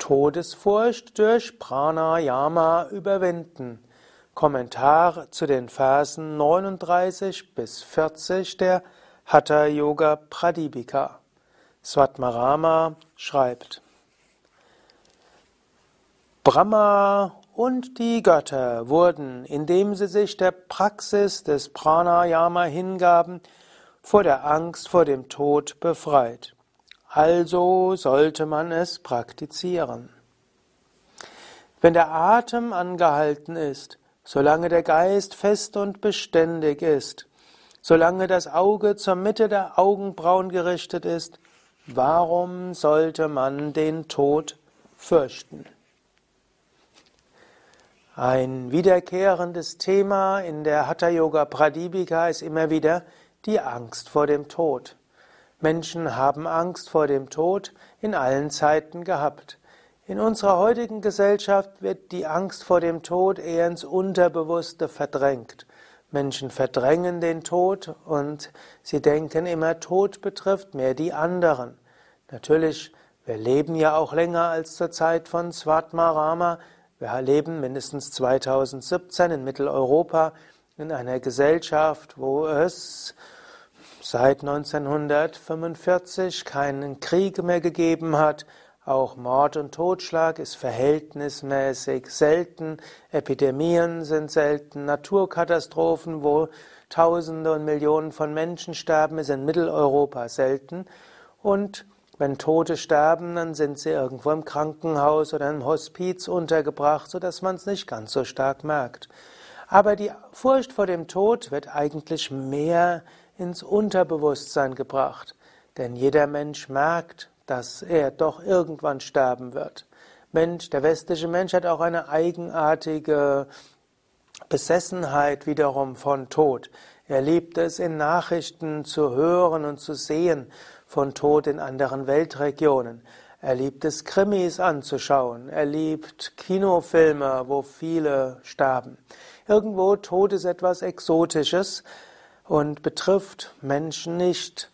Todesfurcht durch Pranayama überwinden. Kommentar zu den Versen 39 bis 40 der Hatha Yoga Pradipika. Svatmarama schreibt: Brahma und die Götter wurden, indem sie sich der Praxis des Pranayama hingaben, vor der Angst vor dem Tod befreit. Also sollte man es praktizieren. Wenn der Atem angehalten ist, solange der Geist fest und beständig ist, solange das Auge zur Mitte der Augenbrauen gerichtet ist, warum sollte man den Tod fürchten? Ein wiederkehrendes Thema in der Hatha Yoga Pradipika ist immer wieder die Angst vor dem Tod. Menschen haben Angst vor dem Tod in allen Zeiten gehabt. In unserer heutigen Gesellschaft wird die Angst vor dem Tod eher ins Unterbewusste verdrängt. Menschen verdrängen den Tod und sie denken immer, Tod betrifft mehr die anderen. Natürlich, wir leben ja auch länger als zur Zeit von Svatmarama. Wir leben mindestens 2017 in Mitteleuropa in einer Gesellschaft, wo es seit 1945 keinen Krieg mehr gegeben hat. Auch Mord und Totschlag ist verhältnismäßig selten. Epidemien sind selten. Naturkatastrophen, wo Tausende und Millionen von Menschen sterben, ist in Mitteleuropa selten. Und wenn Tote sterben, dann sind sie irgendwo im Krankenhaus oder im Hospiz untergebracht, sodass man es nicht ganz so stark merkt. Aber die Furcht vor dem Tod wird eigentlich mehr ins Unterbewusstsein gebracht. Denn jeder Mensch merkt, dass er doch irgendwann sterben wird. Mensch, der westliche Mensch hat auch eine eigenartige Besessenheit wiederum von Tod. Er liebt es, in Nachrichten zu hören und zu sehen von Tod in anderen Weltregionen. Er liebt es, Krimis anzuschauen. Er liebt Kinofilme, wo viele sterben. Irgendwo Tod ist etwas Exotisches, und betrifft Menschen nicht,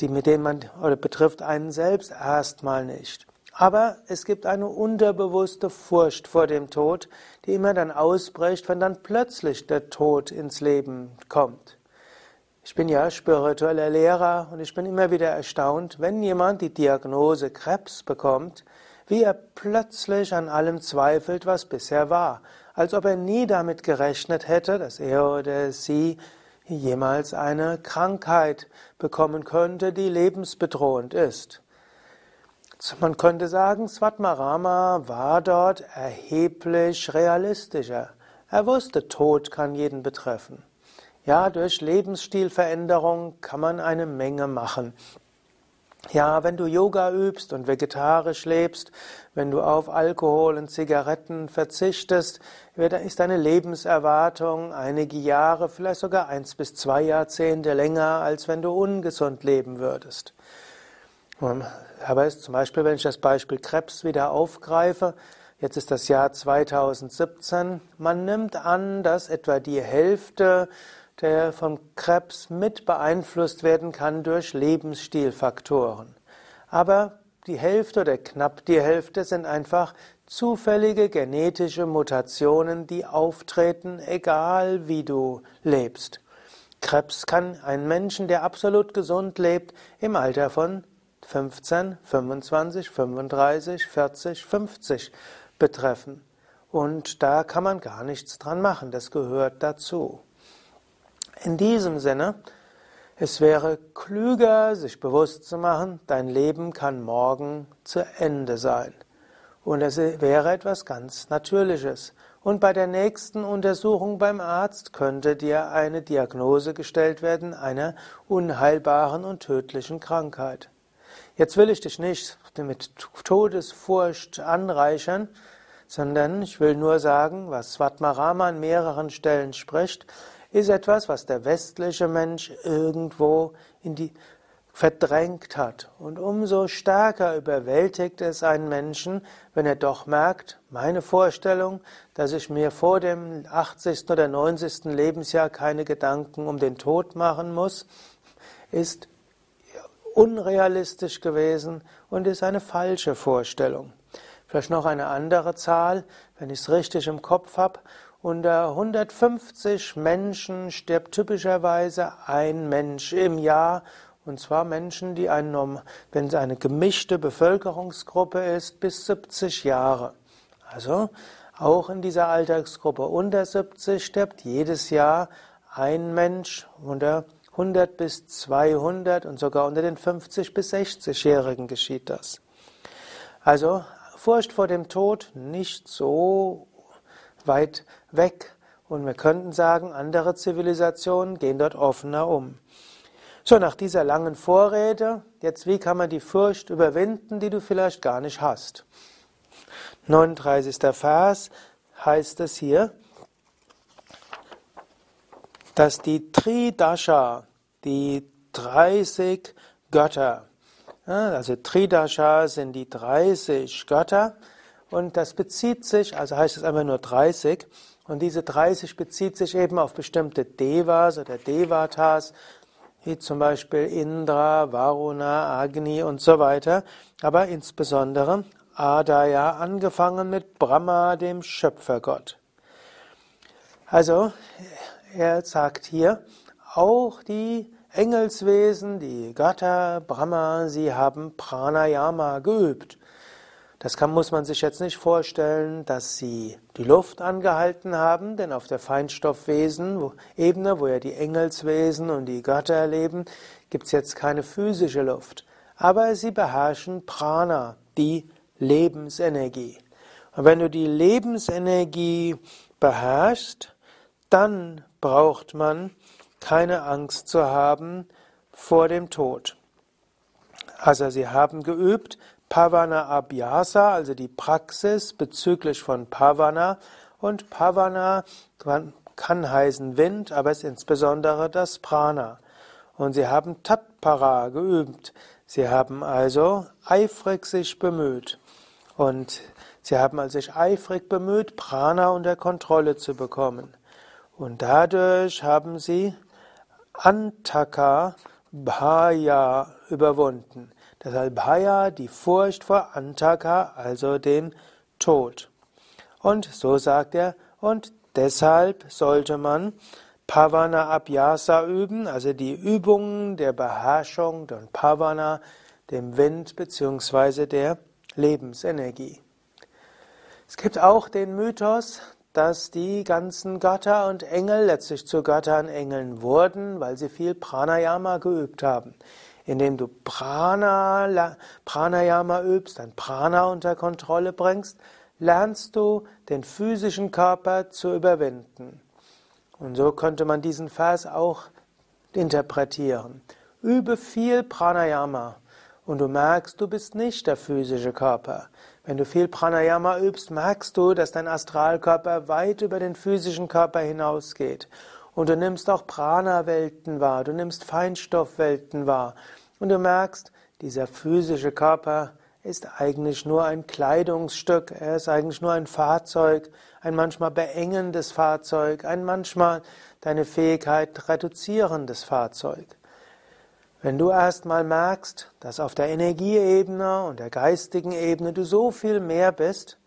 die mit denen man oder betrifft einen selbst erstmal nicht. Aber es gibt eine unterbewusste Furcht vor dem Tod, die immer dann ausbricht, wenn dann plötzlich der Tod ins Leben kommt. Ich bin ja spiritueller Lehrer und ich bin immer wieder erstaunt, wenn jemand die Diagnose Krebs bekommt, wie er plötzlich an allem zweifelt, was bisher war, als ob er nie damit gerechnet hätte, dass er oder sie jemals eine Krankheit bekommen könnte, die lebensbedrohend ist. Man könnte sagen, Svatmarama war dort erheblich realistischer. Er wusste, Tod kann jeden betreffen. Ja, durch Lebensstilveränderung kann man eine Menge machen. Ja, wenn du Yoga übst und vegetarisch lebst, wenn du auf Alkohol und Zigaretten verzichtest, ist deine Lebenserwartung einige Jahre, vielleicht sogar eins bis zwei Jahrzehnte länger, als wenn du ungesund leben würdest. Aber zum Beispiel, wenn ich das Beispiel Krebs wieder aufgreife, jetzt ist das Jahr 2017, man nimmt an, dass etwa die Hälfte der vom Krebs mit beeinflusst werden kann durch Lebensstilfaktoren. Aber die Hälfte oder knapp die Hälfte sind einfach zufällige genetische Mutationen, die auftreten, egal wie du lebst. Krebs kann einen Menschen, der absolut gesund lebt, im Alter von 15, 25, 35, 40, 50 betreffen. Und da kann man gar nichts dran machen, das gehört dazu. In diesem Sinne, es wäre klüger, sich bewusst zu machen, dein Leben kann morgen zu Ende sein. Und es wäre etwas ganz Natürliches. Und bei der nächsten Untersuchung beim Arzt könnte dir eine Diagnose gestellt werden einer unheilbaren und tödlichen Krankheit. Jetzt will ich dich nicht mit Todesfurcht anreichern, sondern ich will nur sagen, was Svatmarama an mehreren Stellen spricht, ist etwas, was der westliche Mensch irgendwo in die verdrängt hat. Und umso stärker überwältigt es einen Menschen, wenn er doch merkt, meine Vorstellung, dass ich mir vor dem 80. oder 90. Lebensjahr keine Gedanken um den Tod machen muss, ist unrealistisch gewesen und ist eine falsche Vorstellung. Vielleicht noch eine andere Zahl, wenn ich es richtig im Kopf habe. Unter 150 Menschen stirbt typischerweise ein Mensch im Jahr. Und zwar Menschen, die einen, wenn es eine gemischte Bevölkerungsgruppe ist, bis 70 Jahre. Also auch in dieser Altersgruppe unter 70 stirbt jedes Jahr ein Mensch unter 100 bis 200 und sogar unter den 50 bis 60-Jährigen geschieht das. Also Furcht vor dem Tod nicht so weit weg. Und wir könnten sagen, andere Zivilisationen gehen dort offener um. So, nach dieser langen Vorrede, jetzt wie kann man die Furcht überwinden, die du vielleicht gar nicht hast? 39. Vers heißt es hier, dass die Tridasha, die 30 Götter, also Tridasha sind die 30 Götter und das bezieht sich, also heißt es einfach nur 30, und diese 30 bezieht sich eben auf bestimmte Devas oder Devatas, wie zum Beispiel Indra, Varuna, Agni und so weiter, aber insbesondere Adaya, angefangen mit Brahma, dem Schöpfergott. Also, er sagt hier, auch die Engelswesen, die Götter, Brahma, sie haben Pranayama geübt. Das kann, muss man sich jetzt nicht vorstellen, dass sie die Luft angehalten haben, denn auf der Feinstoffwesen-Ebene, wo ja die Engelswesen und die Götter leben, gibt es jetzt keine physische Luft. Aber sie beherrschen Prana, die Lebensenergie. Und wenn du die Lebensenergie beherrschst, dann braucht man keine Angst zu haben vor dem Tod. Also sie haben geübt Pavana Abhyasa, also die Praxis bezüglich von Pavana. Und Pavana kann heißen Wind, aber es ist insbesondere das Prana. Und sie haben Tatpara geübt. Sie haben also eifrig sich bemüht. Und sie haben also sich eifrig bemüht, Prana unter Kontrolle zu bekommen. Und dadurch haben sie Antaka Bhaya überwunden. Deshalb Bhaya, die Furcht vor Antaka, also den Tod. Und so sagt er, und deshalb sollte man Pavana Abhyasa üben, also die Übungen der Beherrschung und Pavana, dem Wind bzw. der Lebensenergie. Es gibt auch den Mythos, dass die ganzen Götter und Engel letztlich zu Göttern Engeln wurden, weil sie viel Pranayama geübt haben. Indem du Prana, Pranayama übst, dein Prana unter Kontrolle bringst, lernst du den physischen Körper zu überwinden. Und so könnte man diesen Vers auch interpretieren. Übe viel Pranayama und du merkst, du bist nicht der physische Körper. Wenn du viel Pranayama übst, merkst du, dass dein Astralkörper weit über den physischen Körper hinausgeht. Und du nimmst auch Prana-Welten wahr, du nimmst Feinstoffwelten wahr. Und du merkst, dieser physische Körper ist eigentlich nur ein Kleidungsstück, er ist eigentlich nur ein Fahrzeug, ein manchmal beengendes Fahrzeug, ein manchmal deine Fähigkeit reduzierendes Fahrzeug. Wenn du erstmal merkst, dass auf der Energieebene und der geistigen Ebene du so viel mehr bist,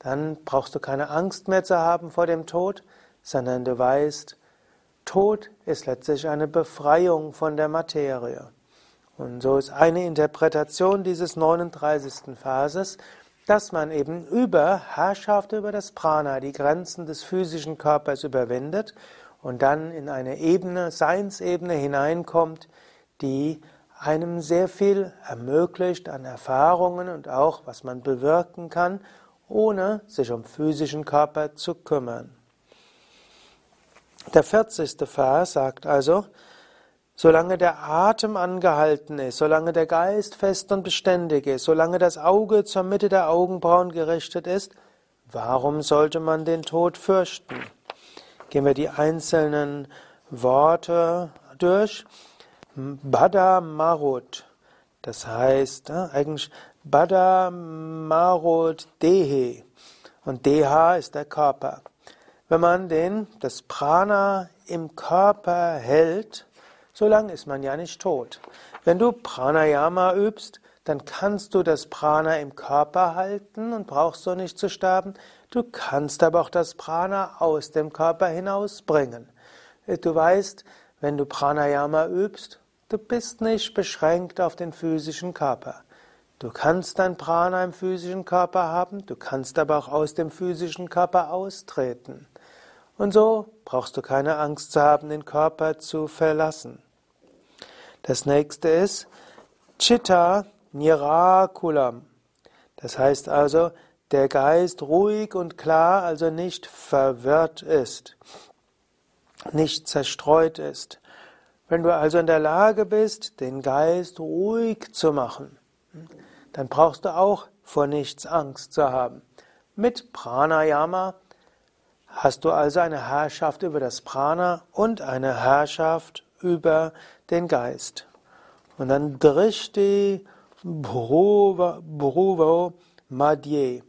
dann brauchst du keine Angst mehr zu haben vor dem Tod, sondern du weißt, Tod ist letztlich eine Befreiung von der Materie. Und so ist eine Interpretation dieses 39. Verses, dass man eben über Herrschaft über das Prana, die Grenzen des physischen Körpers überwindet und dann in eine Ebene, Seinsebene hineinkommt, die einem sehr viel ermöglicht an Erfahrungen und auch, was man bewirken kann, ohne sich um physischen Körper zu kümmern. Der 40. Vers sagt also, solange der Atem angehalten ist, solange der Geist fest und beständig ist, solange das Auge zur Mitte der Augenbrauen gerichtet ist, warum sollte man den Tod fürchten? Gehen wir die einzelnen Worte durch. Bada Marut. Das heißt äh, eigentlich Bada Marut Dehe. Und Deha ist der Körper. Wenn man den, das Prana im Körper hält, so lange ist man ja nicht tot. Wenn du Pranayama übst, dann kannst du das Prana im Körper halten und brauchst so nicht zu sterben. Du kannst aber auch das Prana aus dem Körper hinausbringen. Du weißt, wenn du Pranayama übst, du bist nicht beschränkt auf den physischen Körper. Du kannst dein Prana im physischen Körper haben, du kannst aber auch aus dem physischen Körper austreten. Und so brauchst du keine Angst zu haben, den Körper zu verlassen. Das nächste ist Chitta Nirakulam. Das heißt also, der Geist ruhig und klar, also nicht verwirrt ist, nicht zerstreut ist. Wenn du also in der Lage bist, den Geist ruhig zu machen, dann brauchst du auch vor nichts Angst zu haben. Mit Pranayama hast du also eine Herrschaft über das Prana und eine Herrschaft über den Geist. Und dann Drishti Bhuvo Madhye.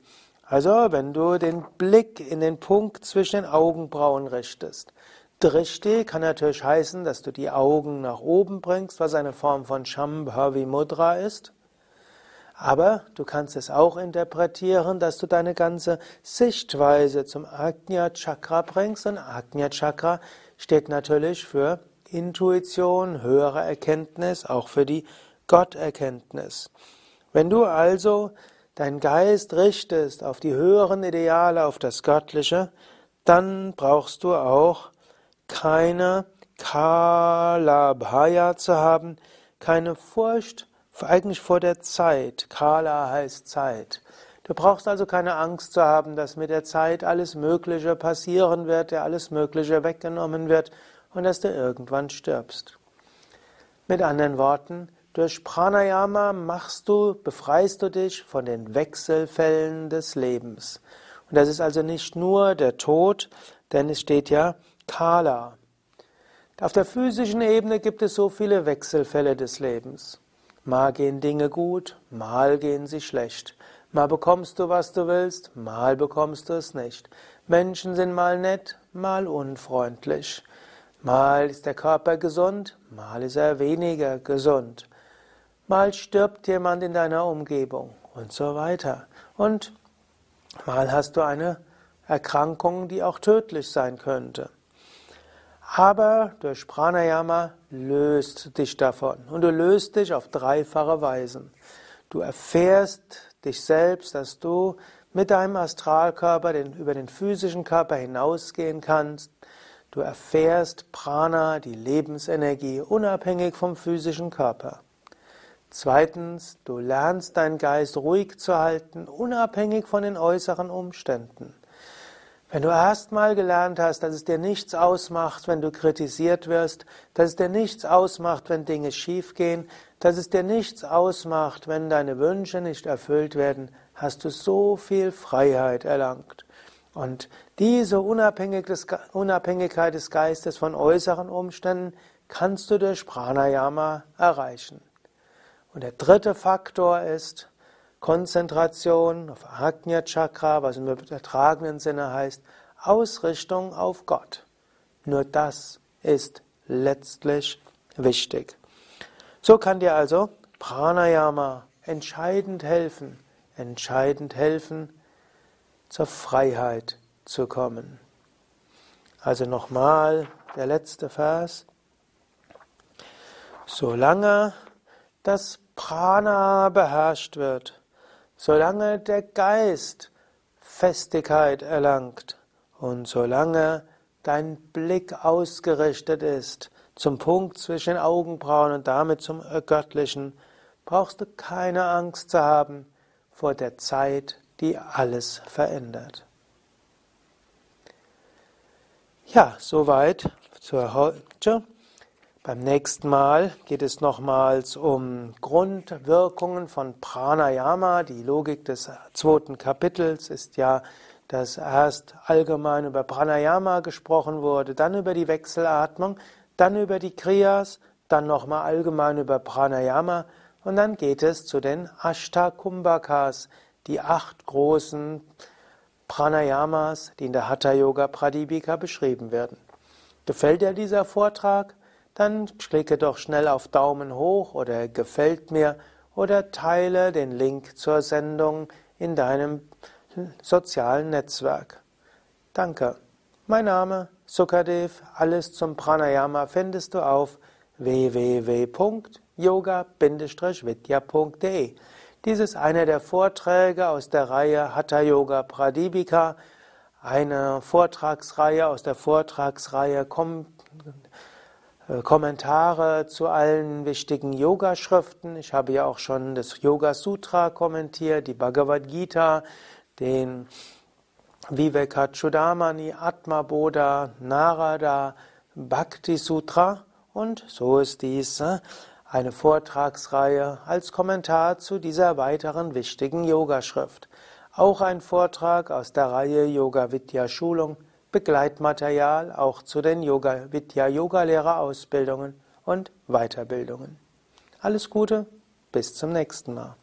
Also, wenn du den Blick in den Punkt zwischen den Augenbrauen richtest. Drishti kann natürlich heißen, dass du die Augen nach oben bringst, was eine Form von Shambhavi Mudra ist. Aber du kannst es auch interpretieren, dass du deine ganze Sichtweise zum Ajna Chakra bringst. Und Ajna Chakra steht natürlich für Intuition, höhere Erkenntnis, auch für die Gotterkenntnis. Wenn du also deinen Geist richtest auf die höheren Ideale, auf das Göttliche, dann brauchst du auch keine Kala zu haben, keine Furcht eigentlich vor der Zeit. Kala heißt Zeit. Du brauchst also keine Angst zu haben, dass mit der Zeit alles Mögliche passieren wird, dir alles Mögliche weggenommen wird und dass du irgendwann stirbst. Mit anderen Worten, durch Pranayama machst du, befreist du dich von den Wechselfällen des Lebens. Und das ist also nicht nur der Tod, denn es steht ja Kala. Auf der physischen Ebene gibt es so viele Wechselfälle des Lebens. Mal gehen Dinge gut, mal gehen sie schlecht. Mal bekommst du, was du willst, mal bekommst du es nicht. Menschen sind mal nett, mal unfreundlich. Mal ist der Körper gesund, mal ist er weniger gesund. Mal stirbt jemand in deiner Umgebung und so weiter. Und mal hast du eine Erkrankung, die auch tödlich sein könnte. Aber durch Pranayama löst dich davon. Und du löst dich auf dreifache Weisen. Du erfährst dich selbst, dass du mit deinem Astralkörper den, über den physischen Körper hinausgehen kannst. Du erfährst Prana, die Lebensenergie, unabhängig vom physischen Körper. Zweitens, du lernst deinen Geist ruhig zu halten, unabhängig von den äußeren Umständen. Wenn du erstmal gelernt hast, dass es dir nichts ausmacht, wenn du kritisiert wirst, dass es dir nichts ausmacht, wenn Dinge schiefgehen, dass es dir nichts ausmacht, wenn deine Wünsche nicht erfüllt werden, hast du so viel Freiheit erlangt. Und diese Unabhängigkeit des Geistes von äußeren Umständen kannst du durch Pranayama erreichen. Und der dritte Faktor ist, Konzentration auf Ajna Chakra, was im übertragenen Sinne heißt, Ausrichtung auf Gott. Nur das ist letztlich wichtig. So kann dir also Pranayama entscheidend helfen, entscheidend helfen, zur Freiheit zu kommen. Also nochmal der letzte Vers. Solange das Prana beherrscht wird, solange der Geist Festigkeit erlangt und solange dein Blick ausgerichtet ist zum Punkt zwischen Augenbrauen und damit zum Göttlichen, brauchst du keine Angst zu haben vor der Zeit, die alles verändert. Ja, soweit zur heute. Beim nächsten Mal geht es nochmals um Grundwirkungen von Pranayama. Die Logik des zweiten Kapitels ist ja, dass erst allgemein über Pranayama gesprochen wurde, dann über die Wechselatmung, dann über die Kriyas, dann nochmal allgemein über Pranayama und dann geht es zu den Ashtakumbhakas, die acht großen Pranayamas, die in der Hatha Yoga Pradipika beschrieben werden. Gefällt dir dieser Vortrag? Dann klicke doch schnell auf Daumen hoch oder gefällt mir oder teile den Link zur Sendung in deinem sozialen Netzwerk. Danke. Mein Name Sukadev. Alles zum Pranayama findest du auf www.yoga-vidya.de. Dies ist einer der Vorträge aus der Reihe Hatha Yoga Pradipika, eine Vortragsreihe aus der Vortragsreihe Kom äh, Kommentare zu allen wichtigen Yoga-Schriften. Ich habe ja auch schon das Yoga Sutra kommentiert, die Bhagavad Gita, den Vivekachudamani, Atma Bodha, Narada, Bhakti Sutra und so ist dies äh, eine Vortragsreihe als Kommentar zu dieser weiteren wichtigen Yogaschrift. Auch ein Vortrag aus der Reihe Yoga Vidya Schulung, Begleitmaterial auch zu den Yoga Vidya Yogalehrerausbildungen und Weiterbildungen. Alles Gute, bis zum nächsten Mal.